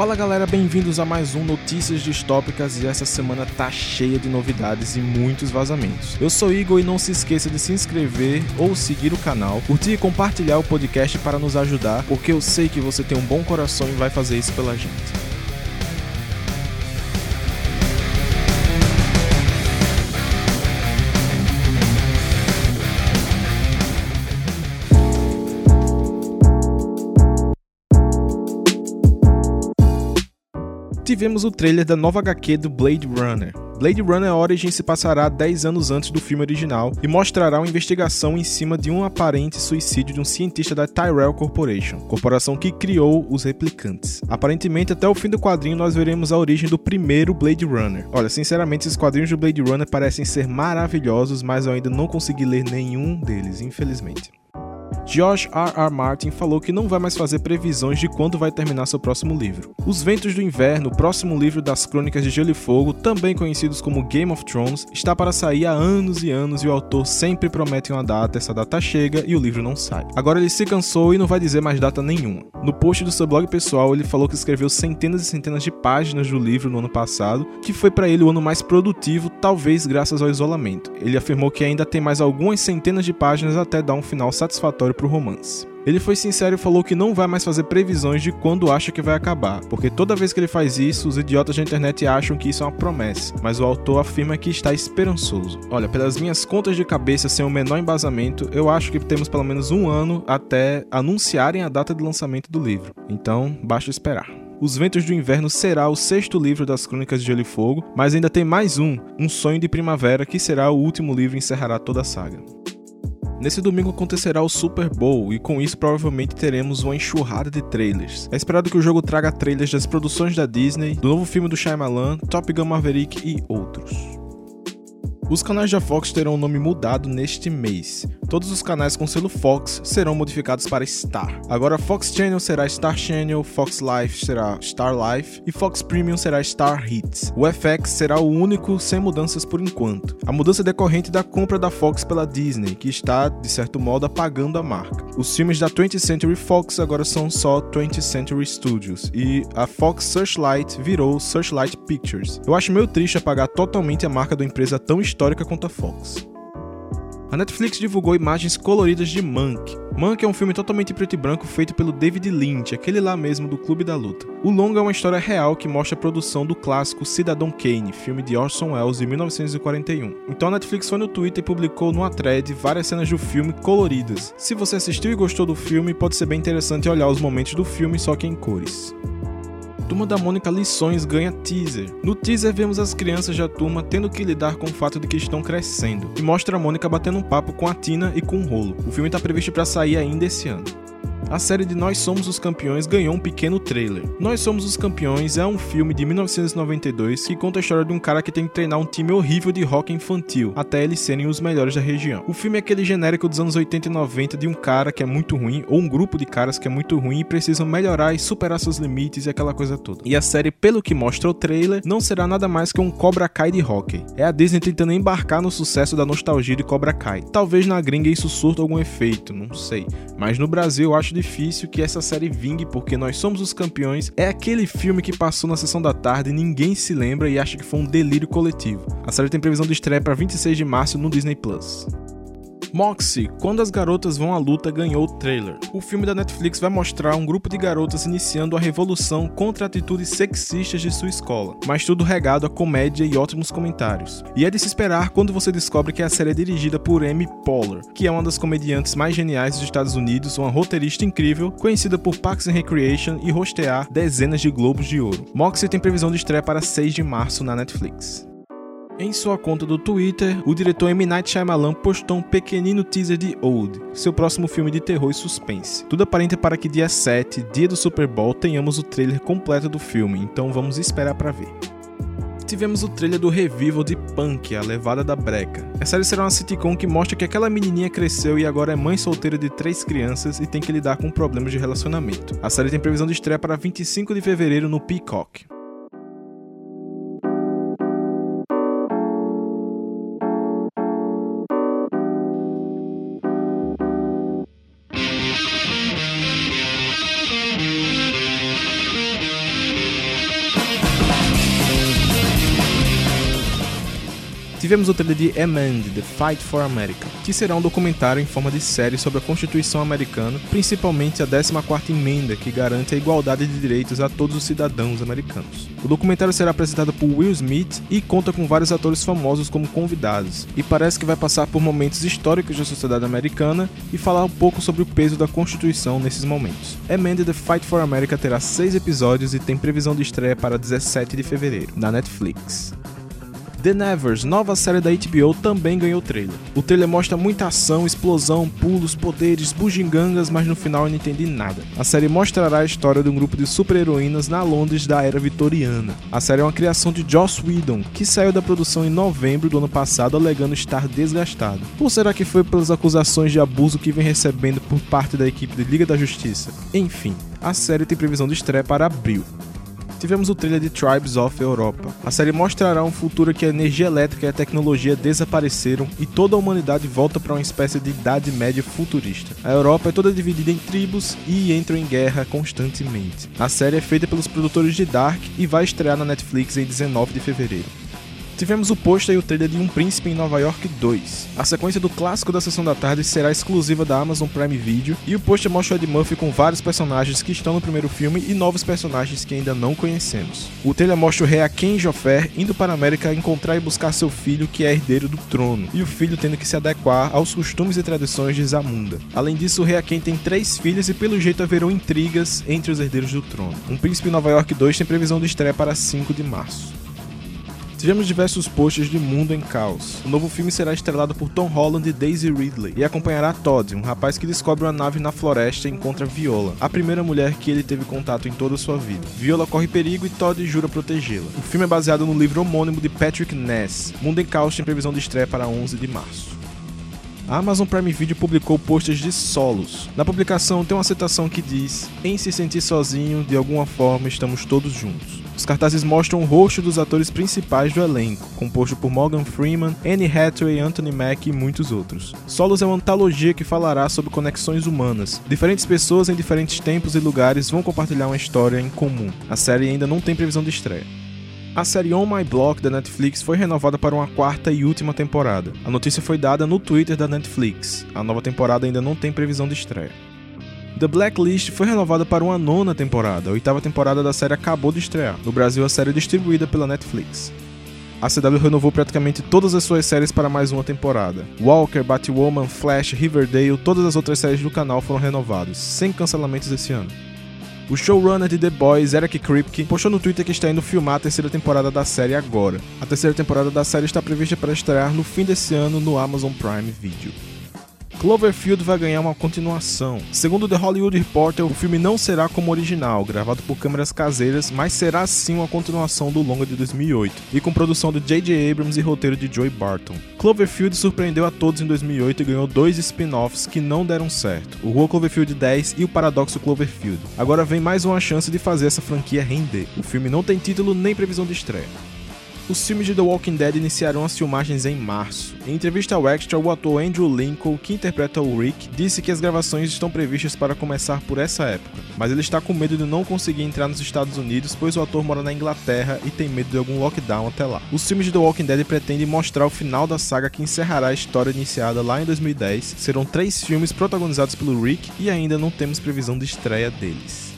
Fala galera, bem-vindos a mais um Notícias Distópicas e essa semana tá cheia de novidades e muitos vazamentos. Eu sou Igor e não se esqueça de se inscrever ou seguir o canal, curtir e compartilhar o podcast para nos ajudar, porque eu sei que você tem um bom coração e vai fazer isso pela gente. Tivemos o trailer da nova HQ do Blade Runner. Blade Runner Origin se passará 10 anos antes do filme original e mostrará uma investigação em cima de um aparente suicídio de um cientista da Tyrell Corporation, corporação que criou os replicantes. Aparentemente, até o fim do quadrinho nós veremos a origem do primeiro Blade Runner. Olha, sinceramente, esses quadrinhos do Blade Runner parecem ser maravilhosos, mas eu ainda não consegui ler nenhum deles, infelizmente. George R. R. Martin falou que não vai mais fazer previsões de quando vai terminar seu próximo livro. Os Ventos do Inverno, próximo livro das Crônicas de Gelo e Fogo, também conhecidos como Game of Thrones, está para sair há anos e anos e o autor sempre promete uma data, essa data chega e o livro não sai. Agora ele se cansou e não vai dizer mais data nenhuma. No post do seu blog pessoal, ele falou que escreveu centenas e centenas de páginas do livro no ano passado, que foi para ele o ano mais produtivo, talvez graças ao isolamento. Ele afirmou que ainda tem mais algumas centenas de páginas até dar um final satisfatório para o romance. Ele foi sincero e falou que não vai mais fazer previsões de quando acha que vai acabar, porque toda vez que ele faz isso, os idiotas da internet acham que isso é uma promessa, mas o autor afirma que está esperançoso. Olha, pelas minhas contas de cabeça, sem o menor embasamento, eu acho que temos pelo menos um ano até anunciarem a data de lançamento do livro, então basta esperar. Os Ventos do Inverno será o sexto livro das Crônicas de Gelo e Fogo, mas ainda tem mais um, Um Sonho de Primavera, que será o último livro e encerrará toda a saga. Nesse domingo acontecerá o Super Bowl e com isso provavelmente teremos uma enxurrada de trailers. É esperado que o jogo traga trailers das produções da Disney, do novo filme do Shyamalan, Top Gun Maverick e outros. Os canais da Fox terão o nome mudado neste mês. Todos os canais com selo Fox serão modificados para Star. Agora Fox Channel será Star Channel, Fox Life será Star Life e Fox Premium será Star Hits. O FX será o único sem mudanças por enquanto. A mudança decorrente da compra da Fox pela Disney, que está, de certo modo, apagando a marca. Os filmes da 20th Century Fox agora são só 20th Century Studios e a Fox Searchlight virou Searchlight Pictures. Eu acho meio triste apagar totalmente a marca da empresa tão histórica quanto a Fox. A Netflix divulgou imagens coloridas de Monk. Monk é um filme totalmente preto e branco feito pelo David Lynch, aquele lá mesmo do Clube da Luta. O longa é uma história real que mostra a produção do clássico Cidadão Kane, filme de Orson Welles de 1941. Então a Netflix foi no Twitter e publicou no thread várias cenas do filme coloridas. Se você assistiu e gostou do filme, pode ser bem interessante olhar os momentos do filme só que em cores. Turma da Mônica Lições ganha teaser. No teaser vemos as crianças da turma tendo que lidar com o fato de que estão crescendo, e mostra a Mônica batendo um papo com a Tina e com o Rolo. O filme está previsto para sair ainda esse ano a série de Nós Somos os Campeões ganhou um pequeno trailer. Nós Somos os Campeões é um filme de 1992 que conta a história de um cara que tem que treinar um time horrível de rock infantil até eles serem os melhores da região. O filme é aquele genérico dos anos 80 e 90 de um cara que é muito ruim ou um grupo de caras que é muito ruim e precisam melhorar e superar seus limites e aquela coisa toda. E a série, pelo que mostra o trailer, não será nada mais que um Cobra Kai de hockey. É a Disney tentando embarcar no sucesso da nostalgia de Cobra Kai. Talvez na gringa isso surta algum efeito, não sei. Mas no Brasil eu acho difícil que essa série vingue porque Nós Somos os Campeões é aquele filme que passou na sessão da tarde e ninguém se lembra e acha que foi um delírio coletivo. A série tem previsão de estreia para 26 de março no Disney Plus. Moxie, Quando as Garotas Vão à Luta ganhou o trailer. O filme da Netflix vai mostrar um grupo de garotas iniciando a revolução contra atitudes sexistas de sua escola, mas tudo regado a comédia e ótimos comentários. E é de se esperar quando você descobre que a série é dirigida por Amy Poehler, que é uma das comediantes mais geniais dos Estados Unidos, uma roteirista incrível, conhecida por Parks and Recreation e rostear dezenas de Globos de Ouro. Moxie tem previsão de estreia para 6 de março na Netflix. Em sua conta do Twitter, o diretor M. Night Shyamalan postou um pequenino teaser de Old, seu próximo filme de terror e suspense. Tudo aparenta para que dia 7, dia do Super Bowl, tenhamos o trailer completo do filme, então vamos esperar para ver tivemos o trailer do revival de Punk, a levada da breca. A série será uma sitcom que mostra que aquela menininha cresceu e agora é mãe solteira de três crianças e tem que lidar com problemas de relacionamento. A série tem previsão de estreia para 25 de fevereiro no Peacock. Tivemos o trailer de Amend, The Fight for America, que será um documentário em forma de série sobre a Constituição americana, principalmente a 14ª emenda que garante a igualdade de direitos a todos os cidadãos americanos. O documentário será apresentado por Will Smith e conta com vários atores famosos como convidados, e parece que vai passar por momentos históricos da sociedade americana e falar um pouco sobre o peso da Constituição nesses momentos. Amend, The Fight for America terá seis episódios e tem previsão de estreia para 17 de fevereiro, na Netflix. The Nevers, nova série da HBO, também ganhou trailer. O trailer mostra muita ação, explosão, pulos, poderes, bugigangas, mas no final eu não entendi nada. A série mostrará a história de um grupo de super-heroínas na Londres da era vitoriana. A série é uma criação de Joss Whedon, que saiu da produção em novembro do ano passado alegando estar desgastado. Ou será que foi pelas acusações de abuso que vem recebendo por parte da equipe de Liga da Justiça? Enfim, a série tem previsão de estreia para abril tivemos o trailer de Tribes of Europa. A série mostrará um futuro que a energia elétrica e a tecnologia desapareceram e toda a humanidade volta para uma espécie de idade média futurista. A Europa é toda dividida em tribos e entram em guerra constantemente. A série é feita pelos produtores de Dark e vai estrear na Netflix em 19 de fevereiro. Tivemos o pôster e o trailer de Um Príncipe em Nova York 2. A sequência do clássico da sessão da tarde será exclusiva da Amazon Prime Video e o pôster mostra Ed Murphy com vários personagens que estão no primeiro filme e novos personagens que ainda não conhecemos. O trailer mostra o rei Aken Jofer indo para a América encontrar e buscar seu filho que é herdeiro do trono, e o filho tendo que se adequar aos costumes e tradições de Zamunda. Além disso, o rei Aken tem três filhas e pelo jeito haverão intrigas entre os herdeiros do trono. Um Príncipe em Nova York 2 tem previsão de estreia para 5 de março. Tivemos diversos posts de Mundo em Caos. O novo filme será estrelado por Tom Holland e Daisy Ridley e acompanhará Todd, um rapaz que descobre uma nave na floresta e encontra Viola, a primeira mulher que ele teve contato em toda sua vida. Viola corre perigo e Todd jura protegê-la. O filme é baseado no livro homônimo de Patrick Ness. Mundo em Caos tem previsão de estreia para 11 de março. A Amazon Prime Video publicou posters de solos. Na publicação tem uma citação que diz: Em se sentir sozinho, de alguma forma estamos todos juntos. Os cartazes mostram o rosto dos atores principais do elenco, composto por Morgan Freeman, Anne Hathaway, Anthony Mack e muitos outros. Solos é uma antologia que falará sobre conexões humanas. Diferentes pessoas em diferentes tempos e lugares vão compartilhar uma história em comum. A série ainda não tem previsão de estreia. A série On My Block da Netflix foi renovada para uma quarta e última temporada. A notícia foi dada no Twitter da Netflix. A nova temporada ainda não tem previsão de estreia. The Blacklist foi renovada para uma nona temporada. A oitava temporada da série acabou de estrear. No Brasil, a série é distribuída pela Netflix. A CW renovou praticamente todas as suas séries para mais uma temporada. Walker, Batwoman, Flash, Riverdale, todas as outras séries do canal foram renovadas, sem cancelamentos esse ano. O showrunner de The Boys, Eric Kripke, postou no Twitter que está indo filmar a terceira temporada da série agora. A terceira temporada da série está prevista para estrear no fim desse ano no Amazon Prime Video. Cloverfield vai ganhar uma continuação. Segundo The Hollywood Reporter, o filme não será como original, gravado por câmeras caseiras, mas será sim uma continuação do longa de 2008, e com produção de J.J. Abrams e roteiro de Joey Barton. Cloverfield surpreendeu a todos em 2008 e ganhou dois spin-offs que não deram certo, o Rua Cloverfield 10 e o Paradoxo Cloverfield. Agora vem mais uma chance de fazer essa franquia render. O filme não tem título nem previsão de estreia. Os filmes de The Walking Dead iniciarão as filmagens em março. Em entrevista ao Extra, o ator Andrew Lincoln, que interpreta o Rick, disse que as gravações estão previstas para começar por essa época, mas ele está com medo de não conseguir entrar nos Estados Unidos, pois o ator mora na Inglaterra e tem medo de algum lockdown até lá. Os filmes de The Walking Dead pretendem mostrar o final da saga que encerrará a história iniciada lá em 2010. Serão três filmes protagonizados pelo Rick e ainda não temos previsão de estreia deles.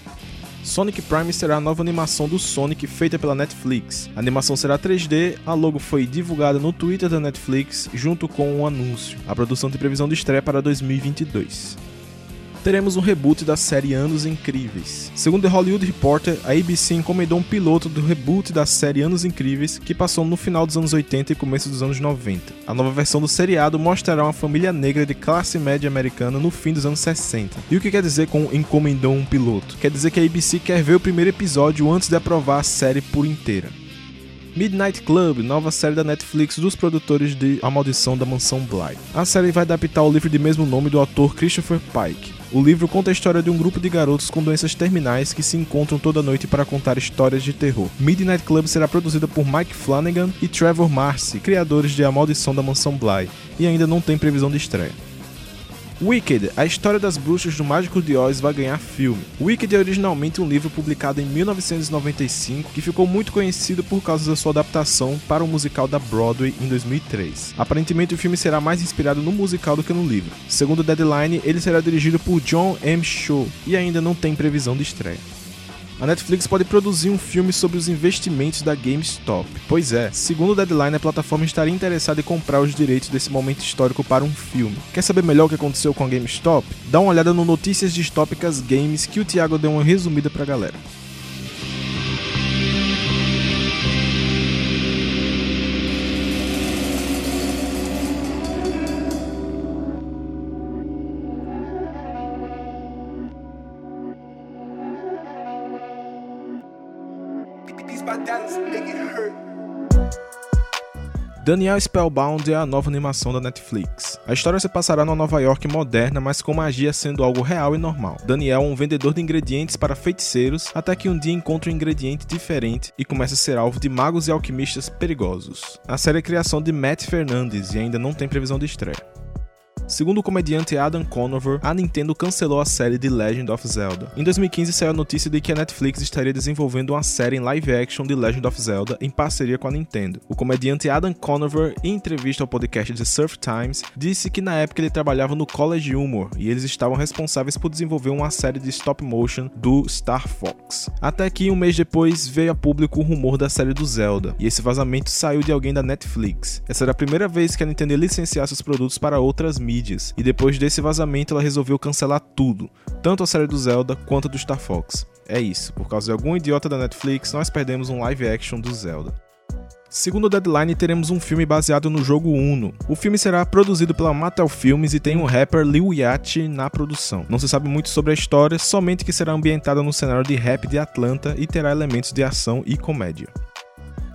Sonic Prime será a nova animação do Sonic feita pela Netflix. A animação será 3D, a logo foi divulgada no Twitter da Netflix junto com um anúncio. A produção tem previsão de estreia para 2022 teremos um reboot da série Anos Incríveis. Segundo The Hollywood Reporter, a ABC encomendou um piloto do reboot da série Anos Incríveis que passou no final dos anos 80 e começo dos anos 90. A nova versão do seriado mostrará uma família negra de classe média americana no fim dos anos 60. E o que quer dizer com encomendou um piloto? Quer dizer que a ABC quer ver o primeiro episódio antes de aprovar a série por inteira. Midnight Club, nova série da Netflix dos produtores de A Maldição da Mansão Bly. A série vai adaptar o livro de mesmo nome do autor Christopher Pike. O livro conta a história de um grupo de garotos com doenças terminais que se encontram toda noite para contar histórias de terror. Midnight Club será produzida por Mike Flanagan e Trevor Marcy, criadores de A Maldição da Mansão Bly, e ainda não tem previsão de estreia. Wicked, a história das bruxas do Mágico de Oz vai ganhar filme. Wicked é originalmente um livro publicado em 1995 que ficou muito conhecido por causa da sua adaptação para o musical da Broadway em 2003. Aparentemente o filme será mais inspirado no musical do que no livro. Segundo Deadline, ele será dirigido por John M. Shaw e ainda não tem previsão de estreia a Netflix pode produzir um filme sobre os investimentos da GameStop. Pois é, segundo o Deadline, a plataforma estaria interessada em comprar os direitos desse momento histórico para um filme. Quer saber melhor o que aconteceu com a GameStop? Dá uma olhada no Notícias Distópicas Games que o Thiago deu uma resumida pra galera. Daniel Spellbound é a nova animação da Netflix. A história se passará na Nova York moderna, mas com magia sendo algo real e normal. Daniel é um vendedor de ingredientes para feiticeiros, até que um dia encontra um ingrediente diferente e começa a ser alvo de magos e alquimistas perigosos. A série é criação de Matt Fernandes e ainda não tem previsão de estreia. Segundo o comediante Adam Conover, a Nintendo cancelou a série The Legend of Zelda. Em 2015 saiu a notícia de que a Netflix estaria desenvolvendo uma série em live action de Legend of Zelda em parceria com a Nintendo. O comediante Adam Conover, em entrevista ao podcast The Surf Times, disse que na época ele trabalhava no College Humor e eles estavam responsáveis por desenvolver uma série de stop motion do Star Fox. Até que um mês depois veio a público o rumor da série do Zelda, e esse vazamento saiu de alguém da Netflix. Essa era a primeira vez que a Nintendo licenciasse os produtos para outras mídias mídias, e depois desse vazamento ela resolveu cancelar tudo, tanto a série do Zelda quanto a do Star Fox. É isso, por causa de algum idiota da Netflix, nós perdemos um live action do Zelda. Segundo o Deadline, teremos um filme baseado no jogo Uno. O filme será produzido pela Mattel Filmes e tem o rapper Lil Yachty na produção. Não se sabe muito sobre a história, somente que será ambientada no cenário de rap de Atlanta e terá elementos de ação e comédia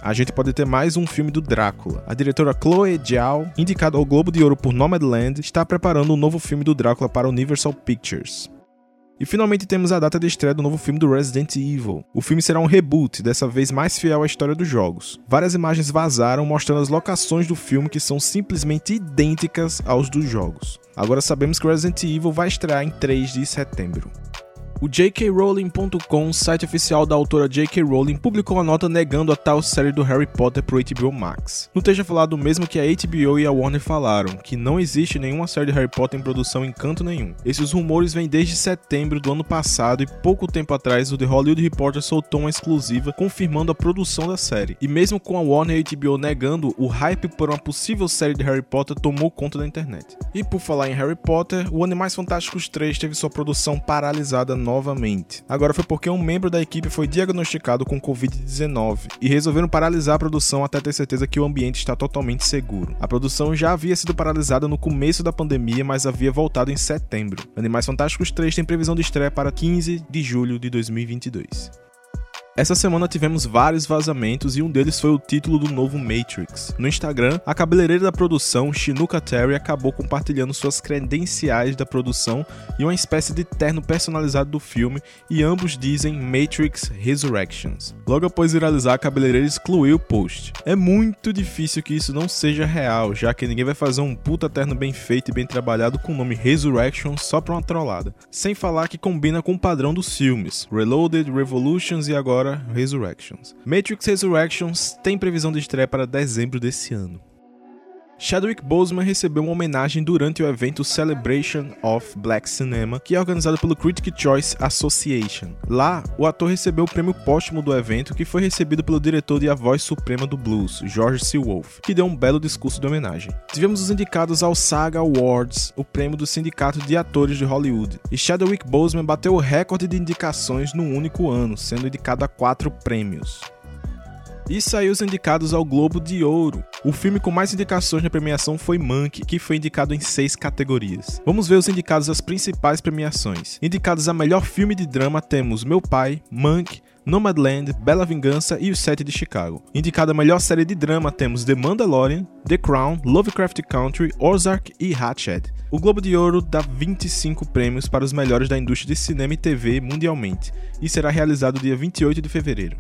a gente pode ter mais um filme do Drácula. A diretora Chloe Zhao, indicada ao Globo de Ouro por Nomadland, está preparando um novo filme do Drácula para Universal Pictures. E finalmente temos a data de estreia do novo filme do Resident Evil. O filme será um reboot, dessa vez mais fiel à história dos jogos. Várias imagens vazaram mostrando as locações do filme que são simplesmente idênticas aos dos jogos. Agora sabemos que Resident Evil vai estrear em 3 de setembro. O JKRowling.com, site oficial da autora J.K. Rowling, publicou uma nota negando a tal série do Harry Potter pro HBO Max. No texto falado o mesmo que a HBO e a Warner falaram, que não existe nenhuma série de Harry Potter em produção em canto nenhum. Esses rumores vêm desde setembro do ano passado e pouco tempo atrás o The Hollywood Reporter soltou uma exclusiva confirmando a produção da série. E mesmo com a Warner e a HBO negando, o hype por uma possível série de Harry Potter tomou conta da internet. E por falar em Harry Potter, o Animais Fantásticos 3 teve sua produção paralisada novamente. Agora foi porque um membro da equipe foi diagnosticado com Covid-19 e resolveram paralisar a produção até ter certeza que o ambiente está totalmente seguro. A produção já havia sido paralisada no começo da pandemia, mas havia voltado em setembro. Animais Fantásticos 3 tem previsão de estreia para 15 de julho de 2022. Essa semana tivemos vários vazamentos e um deles foi o título do novo Matrix. No Instagram, a cabeleireira da produção, Shinuka Terry, acabou compartilhando suas credenciais da produção e uma espécie de terno personalizado do filme, e ambos dizem Matrix Resurrections. Logo após viralizar, a cabeleireira excluiu o post. É muito difícil que isso não seja real, já que ninguém vai fazer um puta terno bem feito e bem trabalhado com o nome Resurrections só pra uma trollada. Sem falar que combina com o padrão dos filmes, Reloaded, Revolutions e agora agora Resurrections. Matrix Resurrections tem previsão de estreia para dezembro desse ano. Chadwick Boseman recebeu uma homenagem durante o evento Celebration of Black Cinema, que é organizado pelo Critic Choice Association. Lá, o ator recebeu o prêmio póstumo do evento, que foi recebido pelo diretor de A Voz Suprema do Blues, George C. Wolfe, que deu um belo discurso de homenagem. Tivemos os indicados ao SAG Awards, o prêmio do Sindicato de Atores de Hollywood, e Chadwick Boseman bateu o recorde de indicações no único ano, sendo indicado a quatro prêmios e saiu os indicados ao Globo de Ouro. O filme com mais indicações na premiação foi Monkey, que foi indicado em seis categorias. Vamos ver os indicados às principais premiações. Indicados a melhor filme de drama temos Meu Pai, Monkey, Nomadland, Bela Vingança e O Sete de Chicago. Indicada a melhor série de drama temos The Mandalorian, The Crown, Lovecraft Country, Ozark e Hatchet. O Globo de Ouro dá 25 prêmios para os melhores da indústria de cinema e TV mundialmente e será realizado dia 28 de fevereiro.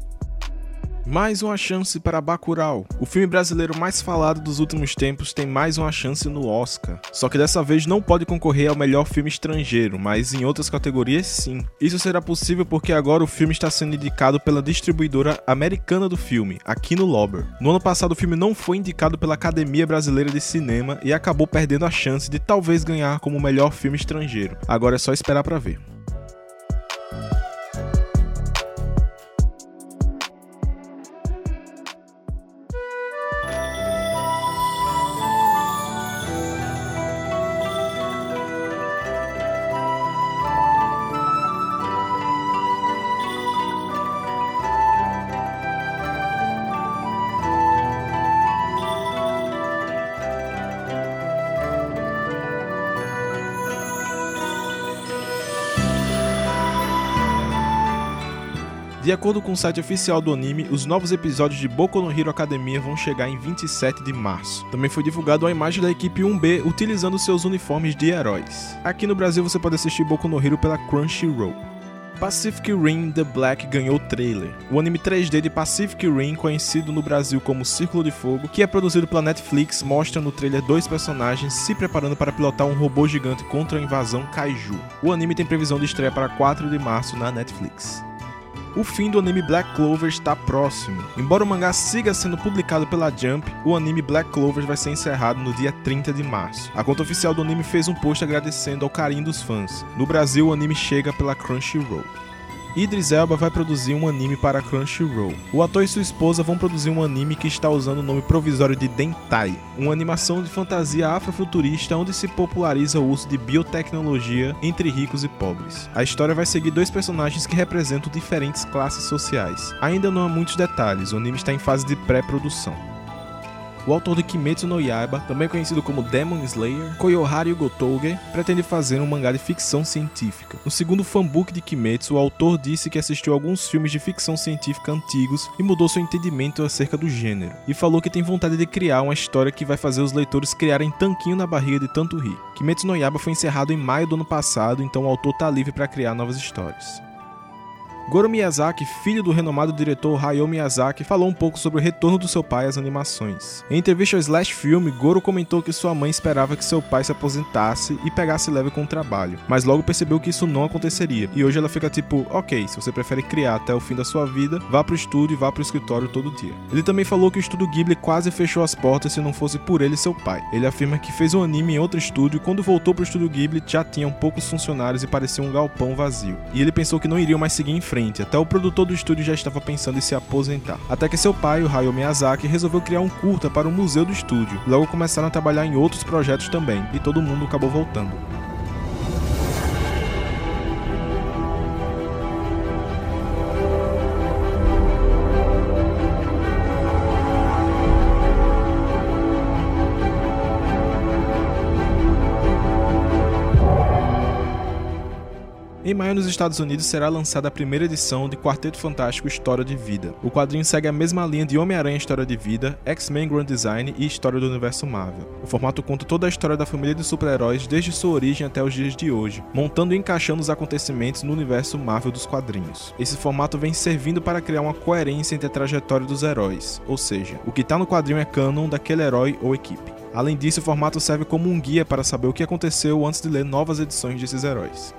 Mais uma chance para Bacurau. O filme brasileiro mais falado dos últimos tempos tem mais uma chance no Oscar. Só que dessa vez não pode concorrer ao melhor filme estrangeiro, mas em outras categorias sim. Isso será possível porque agora o filme está sendo indicado pela distribuidora americana do filme, aqui no Lober. No ano passado o filme não foi indicado pela Academia Brasileira de Cinema e acabou perdendo a chance de talvez ganhar como melhor filme estrangeiro. Agora é só esperar para ver. De acordo com o site oficial do anime, os novos episódios de Boku no Hero Academia vão chegar em 27 de março. Também foi divulgado a imagem da equipe 1B utilizando seus uniformes de heróis. Aqui no Brasil você pode assistir Boku no Hero pela Crunchyroll. Pacific Rim The Black ganhou trailer. O anime 3D de Pacific Rim, conhecido no Brasil como Círculo de Fogo, que é produzido pela Netflix, mostra no trailer dois personagens se preparando para pilotar um robô gigante contra a invasão Kaiju. O anime tem previsão de estreia para 4 de março na Netflix o fim do anime Black Clover está próximo. Embora o mangá siga sendo publicado pela Jump, o anime Black Clover vai ser encerrado no dia 30 de março. A conta oficial do anime fez um post agradecendo ao carinho dos fãs. No Brasil, o anime chega pela Crunchyroll. Idris Elba vai produzir um anime para Crunchyroll. O ator e sua esposa vão produzir um anime que está usando o nome provisório de Dentai, uma animação de fantasia afrofuturista onde se populariza o uso de biotecnologia entre ricos e pobres. A história vai seguir dois personagens que representam diferentes classes sociais. Ainda não há muitos detalhes, o anime está em fase de pré-produção. O autor de Kimetsu no Yaiba, também conhecido como Demon Slayer, Koyoharu Gotouge, pretende fazer um mangá de ficção científica. No segundo fanbook de Kimetsu, o autor disse que assistiu alguns filmes de ficção científica antigos e mudou seu entendimento acerca do gênero, e falou que tem vontade de criar uma história que vai fazer os leitores criarem tanquinho na barriga de tanto rir. Kimetsu no Yaiba foi encerrado em maio do ano passado, então o autor está livre para criar novas histórias. Goro Miyazaki, filho do renomado diretor Hayao Miyazaki, falou um pouco sobre o retorno do seu pai às animações. Em entrevista ao Slash Film, Goro comentou que sua mãe esperava que seu pai se aposentasse e pegasse leve com o trabalho, mas logo percebeu que isso não aconteceria. E hoje ela fica tipo, ok, se você prefere criar até o fim da sua vida, vá pro estúdio e vá pro escritório todo dia. Ele também falou que o estúdio Ghibli quase fechou as portas se não fosse por ele e seu pai. Ele afirma que fez um anime em outro estúdio e quando voltou pro estúdio Ghibli já tinham poucos funcionários e parecia um galpão vazio. E ele pensou que não iriam mais seguir em frente frente, até o produtor do estúdio já estava pensando em se aposentar. Até que seu pai, o Hayao Miyazaki, resolveu criar um curta para o museu do estúdio. Logo começaram a trabalhar em outros projetos também, e todo mundo acabou voltando. Em maio, nos Estados Unidos, será lançada a primeira edição de Quarteto Fantástico História de Vida. O quadrinho segue a mesma linha de Homem-Aranha História de Vida, X-Men Grand Design e História do Universo Marvel. O formato conta toda a história da família de super-heróis desde sua origem até os dias de hoje, montando e encaixando os acontecimentos no universo Marvel dos quadrinhos. Esse formato vem servindo para criar uma coerência entre a trajetória dos heróis, ou seja, o que está no quadrinho é canon daquele herói ou equipe. Além disso, o formato serve como um guia para saber o que aconteceu antes de ler novas edições desses heróis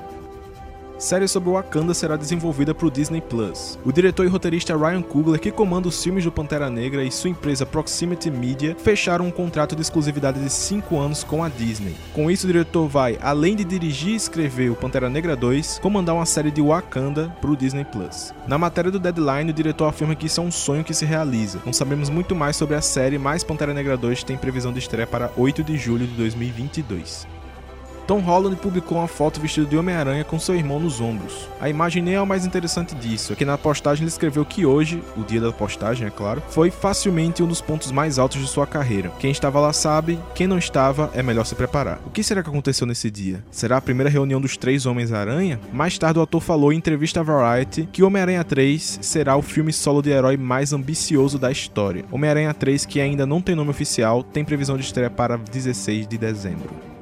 série sobre Wakanda será desenvolvida para o Disney Plus. O diretor e roteirista Ryan Coogler, que comanda os filmes do Pantera Negra, e sua empresa Proximity Media fecharam um contrato de exclusividade de 5 anos com a Disney. Com isso, o diretor vai, além de dirigir e escrever o Pantera Negra 2, comandar uma série de Wakanda para o Disney Plus. Na matéria do Deadline, o diretor afirma que isso é um sonho que se realiza. Não sabemos muito mais sobre a série, mas Pantera Negra 2 tem previsão de estreia para 8 de julho de 2022. Tom Holland publicou uma foto vestido de Homem-Aranha com seu irmão nos ombros. A imagem nem é o mais interessante disso, é que na postagem ele escreveu que hoje, o dia da postagem é claro, foi facilmente um dos pontos mais altos de sua carreira. Quem estava lá sabe, quem não estava é melhor se preparar. O que será que aconteceu nesse dia? Será a primeira reunião dos três Homens-Aranha? Mais tarde o ator falou em entrevista à Variety que Homem-Aranha 3 será o filme solo de herói mais ambicioso da história. Homem-Aranha 3, que ainda não tem nome oficial, tem previsão de estreia para 16 de dezembro.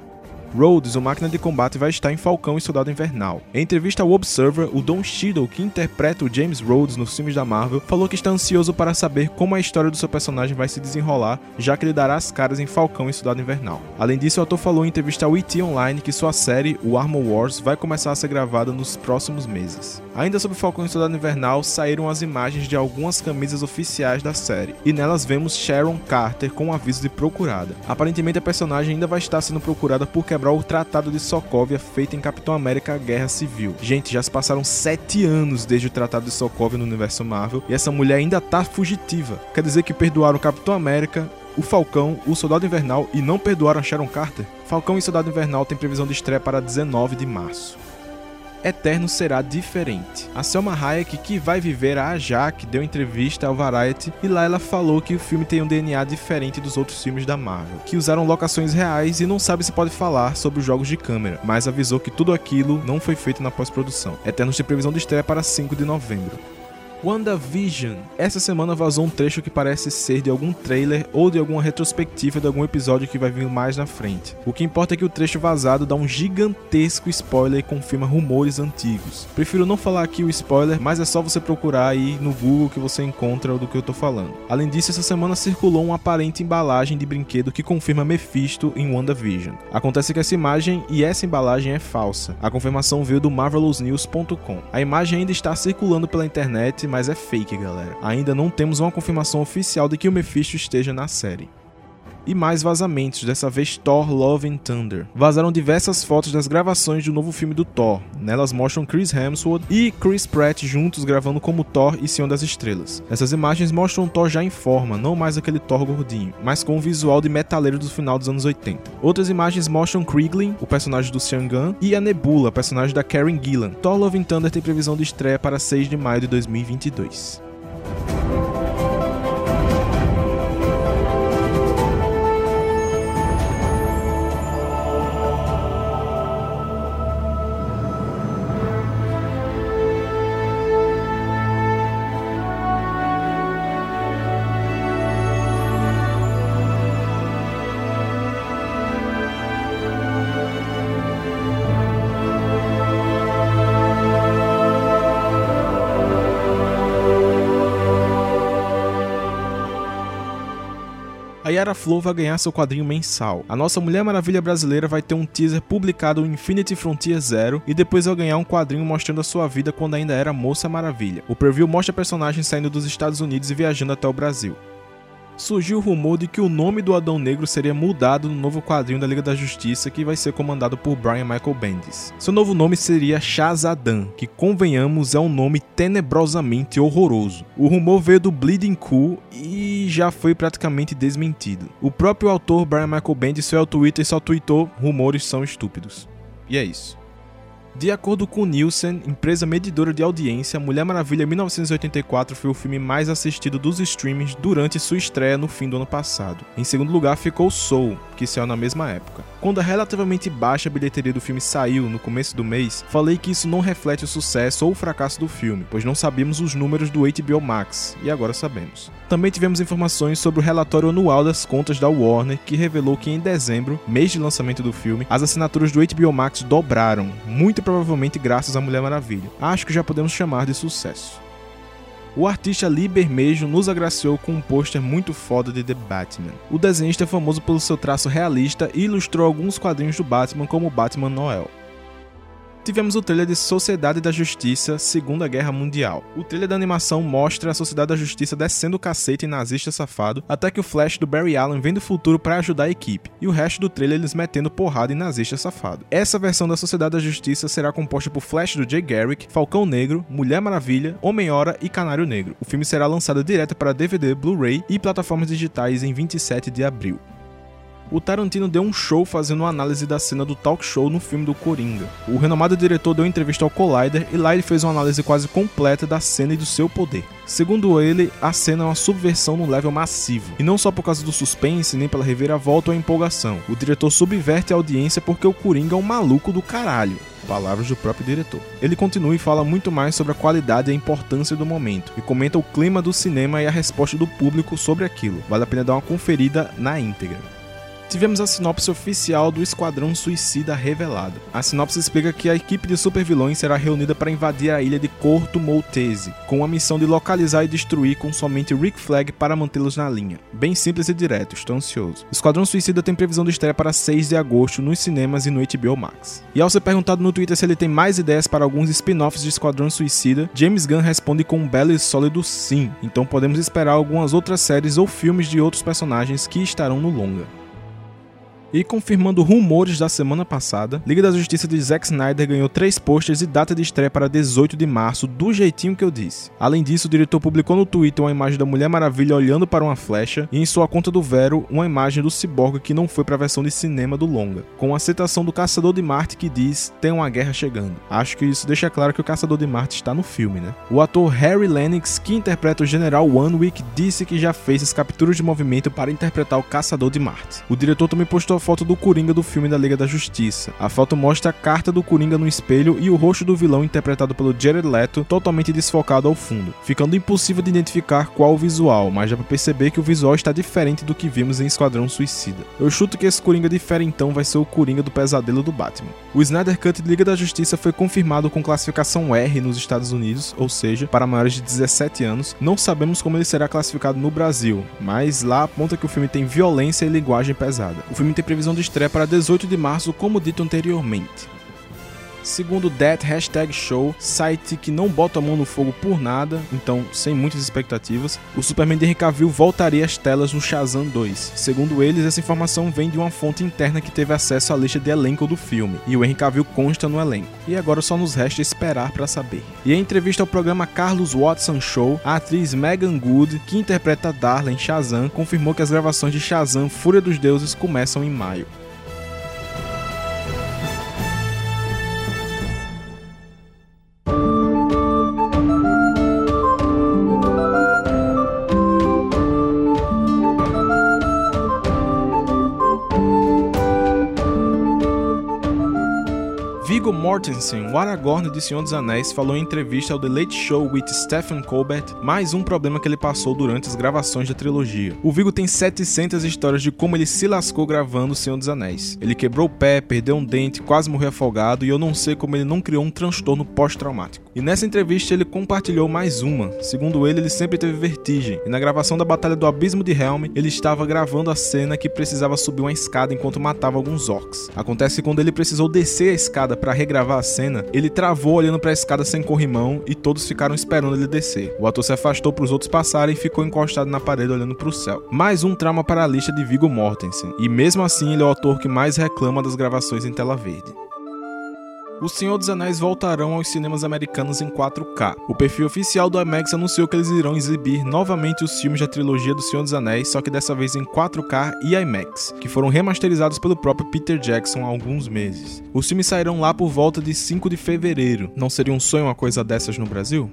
Rhodes, o máquina de combate, vai estar em Falcão e Soldado Invernal. Em entrevista ao Observer, o Don Cheadle, que interpreta o James Rhodes nos filmes da Marvel, falou que está ansioso para saber como a história do seu personagem vai se desenrolar, já que ele dará as caras em Falcão e Soldado Invernal. Além disso, o ator falou em entrevista ao ET Online que sua série, o Armor Wars, vai começar a ser gravada nos próximos meses. Ainda sobre Falcão e Soldado Invernal, saíram as imagens de algumas camisas oficiais da série, e nelas vemos Sharon Carter com um aviso de procurada. Aparentemente, a personagem ainda vai estar sendo procurada por quebrar o Tratado de Sokovia feito em Capitão América Guerra Civil. Gente, já se passaram sete anos desde o Tratado de Sokovia no universo Marvel e essa mulher ainda tá fugitiva. Quer dizer que perdoaram o Capitão América, o Falcão, o Soldado Invernal e não perdoaram Sharon Carter? Falcão e Soldado Invernal têm previsão de estreia para 19 de março. Eterno será diferente. A Selma Hayek, que vai viver a Jaque, deu entrevista ao Variety e lá ela falou que o filme tem um DNA diferente dos outros filmes da Marvel, que usaram locações reais e não sabe se pode falar sobre os jogos de câmera, mas avisou que tudo aquilo não foi feito na pós-produção. Eternos tem previsão de estreia para 5 de novembro. WandaVision. Essa semana vazou um trecho que parece ser de algum trailer ou de alguma retrospectiva de algum episódio que vai vir mais na frente. O que importa é que o trecho vazado dá um gigantesco spoiler e confirma rumores antigos. Prefiro não falar aqui o spoiler, mas é só você procurar aí no Google que você encontra do que eu tô falando. Além disso, essa semana circulou uma aparente embalagem de brinquedo que confirma Mephisto em WandaVision. Acontece que essa imagem e essa embalagem é falsa. A confirmação veio do marvelousnews.com. A imagem ainda está circulando pela internet mas é fake, galera. Ainda não temos uma confirmação oficial de que o Mephisto esteja na série e mais vazamentos, dessa vez Thor Love and Thunder. Vazaram diversas fotos das gravações do novo filme do Thor. Nelas mostram Chris Hemsworth e Chris Pratt juntos gravando como Thor e Senhor das Estrelas. Essas imagens mostram Thor já em forma, não mais aquele Thor gordinho, mas com o visual de metaleiro do final dos anos 80. Outras imagens mostram Krieglin, o personagem do Sean Gunn, e a Nebula, personagem da Karen Gillan. Thor Love and Thunder tem previsão de estreia para 6 de maio de 2022. A Yara Flor vai ganhar seu quadrinho mensal. A nossa Mulher Maravilha brasileira vai ter um teaser publicado no Infinity Frontier Zero e depois vai ganhar um quadrinho mostrando a sua vida quando ainda era Moça Maravilha. O preview mostra a personagem saindo dos Estados Unidos e viajando até o Brasil surgiu o rumor de que o nome do Adão Negro seria mudado no novo quadrinho da Liga da Justiça que vai ser comandado por Brian Michael Bendis. Seu novo nome seria Shazadam, que convenhamos é um nome tenebrosamente horroroso. O rumor veio do Bleeding Cool e já foi praticamente desmentido. O próprio autor Brian Michael Bendis foi ao Twitter e só tweetou rumores são estúpidos. E é isso. De acordo com Nielsen, empresa medidora de audiência, Mulher Maravilha 1984 foi o filme mais assistido dos streamings durante sua estreia no fim do ano passado. Em segundo lugar ficou Soul, que saiu na mesma época. Quando a relativamente baixa bilheteria do filme saiu no começo do mês, falei que isso não reflete o sucesso ou o fracasso do filme, pois não sabíamos os números do HBO Max, e agora sabemos. Também tivemos informações sobre o relatório anual das contas da Warner, que revelou que em dezembro, mês de lançamento do filme, as assinaturas do HBO Max dobraram, muito provavelmente graças à Mulher Maravilha. Acho que já podemos chamar de sucesso. O artista Lee Bermejo nos agraciou com um pôster muito foda de The Batman. O desenhista é famoso pelo seu traço realista e ilustrou alguns quadrinhos do Batman como Batman Noel tivemos o trailer de Sociedade da Justiça Segunda Guerra Mundial. O trailer da animação mostra a Sociedade da Justiça descendo o cacete em nazista safado, até que o Flash do Barry Allen vem do futuro para ajudar a equipe, e o resto do trailer eles metendo porrada em nazista safado. Essa versão da Sociedade da Justiça será composta por Flash do Jay Garrick, Falcão Negro, Mulher Maravilha, Homem-Hora e Canário Negro. O filme será lançado direto para DVD, Blu-ray e plataformas digitais em 27 de abril o Tarantino deu um show fazendo uma análise da cena do talk show no filme do Coringa. O renomado diretor deu entrevista ao Collider e lá ele fez uma análise quase completa da cena e do seu poder. Segundo ele, a cena é uma subversão no level massivo, e não só por causa do suspense, nem pela reviravolta ou empolgação. O diretor subverte a audiência porque o Coringa é um maluco do caralho. Palavras do próprio diretor. Ele continua e fala muito mais sobre a qualidade e a importância do momento, e comenta o clima do cinema e a resposta do público sobre aquilo. Vale a pena dar uma conferida na íntegra. Tivemos a sinopse oficial do Esquadrão Suicida revelada. A sinopse explica que a equipe de supervilões será reunida para invadir a ilha de Corto Maltese, com a missão de localizar e destruir com somente Rick Flag para mantê-los na linha. Bem simples e direto, estou ansioso. Esquadrão Suicida tem previsão de estreia para 6 de agosto nos cinemas e no HBO Max. E ao ser perguntado no Twitter se ele tem mais ideias para alguns spin-offs de Esquadrão Suicida, James Gunn responde com um belo e sólido sim, então podemos esperar algumas outras séries ou filmes de outros personagens que estarão no longa. E confirmando rumores da semana passada, Liga da Justiça de Zack Snyder ganhou três posters e data de estreia para 18 de março, do jeitinho que eu disse. Além disso, o diretor publicou no Twitter uma imagem da Mulher Maravilha olhando para uma flecha e em sua conta do Vero uma imagem do Cyborg que não foi para a versão de cinema do longa, com a citação do Caçador de Marte que diz: "Tem uma guerra chegando". Acho que isso deixa claro que o Caçador de Marte está no filme, né? O ator Harry Lennox, que interpreta o General Wick, disse que já fez as capturas de movimento para interpretar o Caçador de Marte. O diretor também postou a foto do Coringa do filme da Liga da Justiça. A foto mostra a carta do Coringa no espelho e o rosto do vilão interpretado pelo Jared Leto totalmente desfocado ao fundo, ficando impossível de identificar qual o visual, mas dá pra perceber que o visual está diferente do que vimos em Esquadrão Suicida. Eu chuto que esse Coringa difere então vai ser o Coringa do pesadelo do Batman. O Snyder Cut de Liga da Justiça foi confirmado com classificação R nos Estados Unidos, ou seja, para maiores de 17 anos. Não sabemos como ele será classificado no Brasil, mas lá aponta que o filme tem violência e linguagem pesada. O filme tem previsão de estreia para 18 de março, como dito anteriormente. Segundo That Hashtag Show, site que não bota a mão no fogo por nada, então sem muitas expectativas, o Superman de Henry Cavill voltaria às telas no Shazam 2. Segundo eles, essa informação vem de uma fonte interna que teve acesso à lista de elenco do filme, e o Henry Cavill consta no elenco. E agora só nos resta esperar para saber. E em entrevista ao programa Carlos Watson Show, a atriz Megan Good, que interpreta Darla em Shazam, confirmou que as gravações de Shazam Fúria dos Deuses começam em maio. Mortensen, o Aragorn de Senhor dos Anéis, falou em entrevista ao The Late Show with Stephen Colbert mais um problema que ele passou durante as gravações da trilogia. O Viggo tem 700 histórias de como ele se lascou gravando Senhor dos Anéis. Ele quebrou o pé, perdeu um dente, quase morreu afogado e eu não sei como ele não criou um transtorno pós-traumático. E nessa entrevista ele compartilhou mais uma. Segundo ele, ele sempre teve vertigem e na gravação da Batalha do Abismo de Helm, ele estava gravando a cena que precisava subir uma escada enquanto matava alguns orcs. Acontece quando ele precisou descer a escada para regravar a cena, ele travou olhando para a escada sem corrimão e todos ficaram esperando ele descer. O ator se afastou para os outros passarem e ficou encostado na parede olhando para o céu. Mais um trauma para a lista de Viggo Mortensen, e mesmo assim ele é o ator que mais reclama das gravações em tela verde. O Senhor dos Anéis voltarão aos cinemas americanos em 4K. O perfil oficial do IMAX anunciou que eles irão exibir novamente os filmes da trilogia do Senhor dos Anéis, só que dessa vez em 4K e IMAX, que foram remasterizados pelo próprio Peter Jackson há alguns meses. Os filmes sairão lá por volta de 5 de fevereiro. Não seria um sonho uma coisa dessas no Brasil?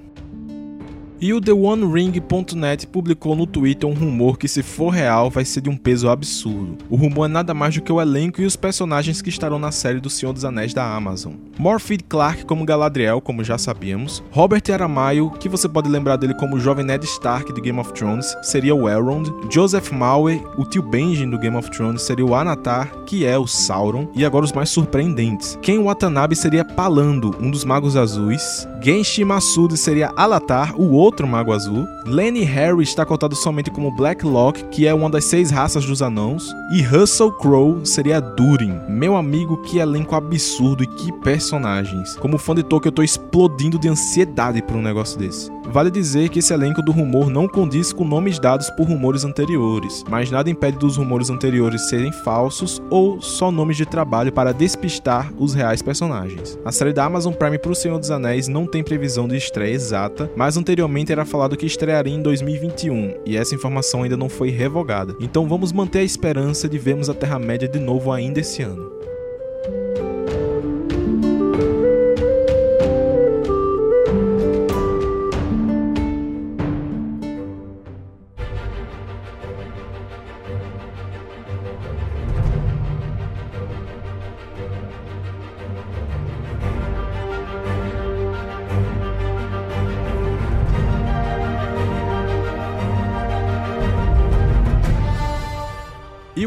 E o TheOneRing.net publicou no Twitter um rumor que, se for real, vai ser de um peso absurdo. O rumor é nada mais do que o elenco e os personagens que estarão na série do Senhor dos Anéis da Amazon. Morphy Clark como Galadriel, como já sabíamos. Robert Aramayo, que você pode lembrar dele como o jovem Ned Stark de Game of Thrones, seria o Elrond. Joseph Maue, o tio Benjen do Game of Thrones, seria o Anatar, que é o Sauron. E agora os mais surpreendentes. Ken Watanabe seria Palando, um dos Magos Azuis. Genshi Masudi seria Alatar, o outro outro mago azul. Lenny Harry está cotado somente como Blacklock, que é uma das seis raças dos anãos. E Russell Crowe seria Durin. Meu amigo, que elenco absurdo e que personagens. Como fã de Tolkien, eu tô explodindo de ansiedade por um negócio desse. Vale dizer que esse elenco do rumor não condiz com nomes dados por rumores anteriores, mas nada impede dos rumores anteriores serem falsos ou só nomes de trabalho para despistar os reais personagens. A série da Amazon Prime para o Senhor dos Anéis não tem previsão de estreia exata, mas anteriormente era falado que estrearia em 2021 e essa informação ainda não foi revogada. Então vamos manter a esperança de vermos a Terra-média de novo ainda esse ano.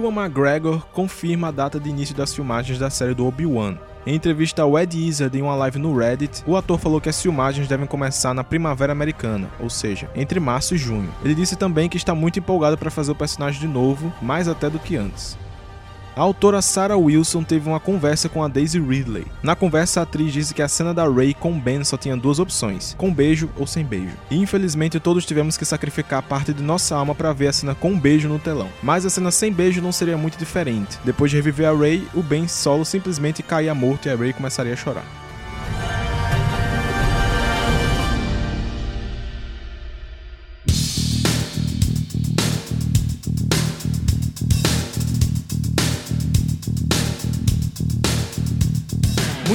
Ewan McGregor confirma a data de início das filmagens da série do Obi-Wan. Em entrevista ao Ed Izzard em uma live no Reddit, o ator falou que as filmagens devem começar na primavera americana, ou seja, entre março e junho. Ele disse também que está muito empolgado para fazer o personagem de novo, mais até do que antes. A autora Sarah Wilson teve uma conversa com a Daisy Ridley. Na conversa, a atriz disse que a cena da Ray com Ben só tinha duas opções: com beijo ou sem beijo. E infelizmente todos tivemos que sacrificar parte de nossa alma para ver a cena com beijo no telão. Mas a cena sem beijo não seria muito diferente. Depois de reviver a Ray, o Ben solo simplesmente caía morto e a Ray começaria a chorar.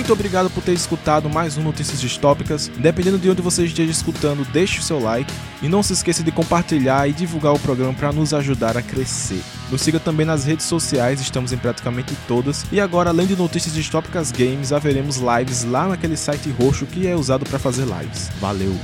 Muito obrigado por ter escutado mais um Notícias Distópicas. Dependendo de onde você esteja escutando, deixe o seu like e não se esqueça de compartilhar e divulgar o programa para nos ajudar a crescer. Nos siga também nas redes sociais, estamos em praticamente todas. E agora, além de Notícias Distópicas Games, haveremos lives lá naquele site roxo que é usado para fazer lives. Valeu!